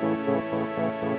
Música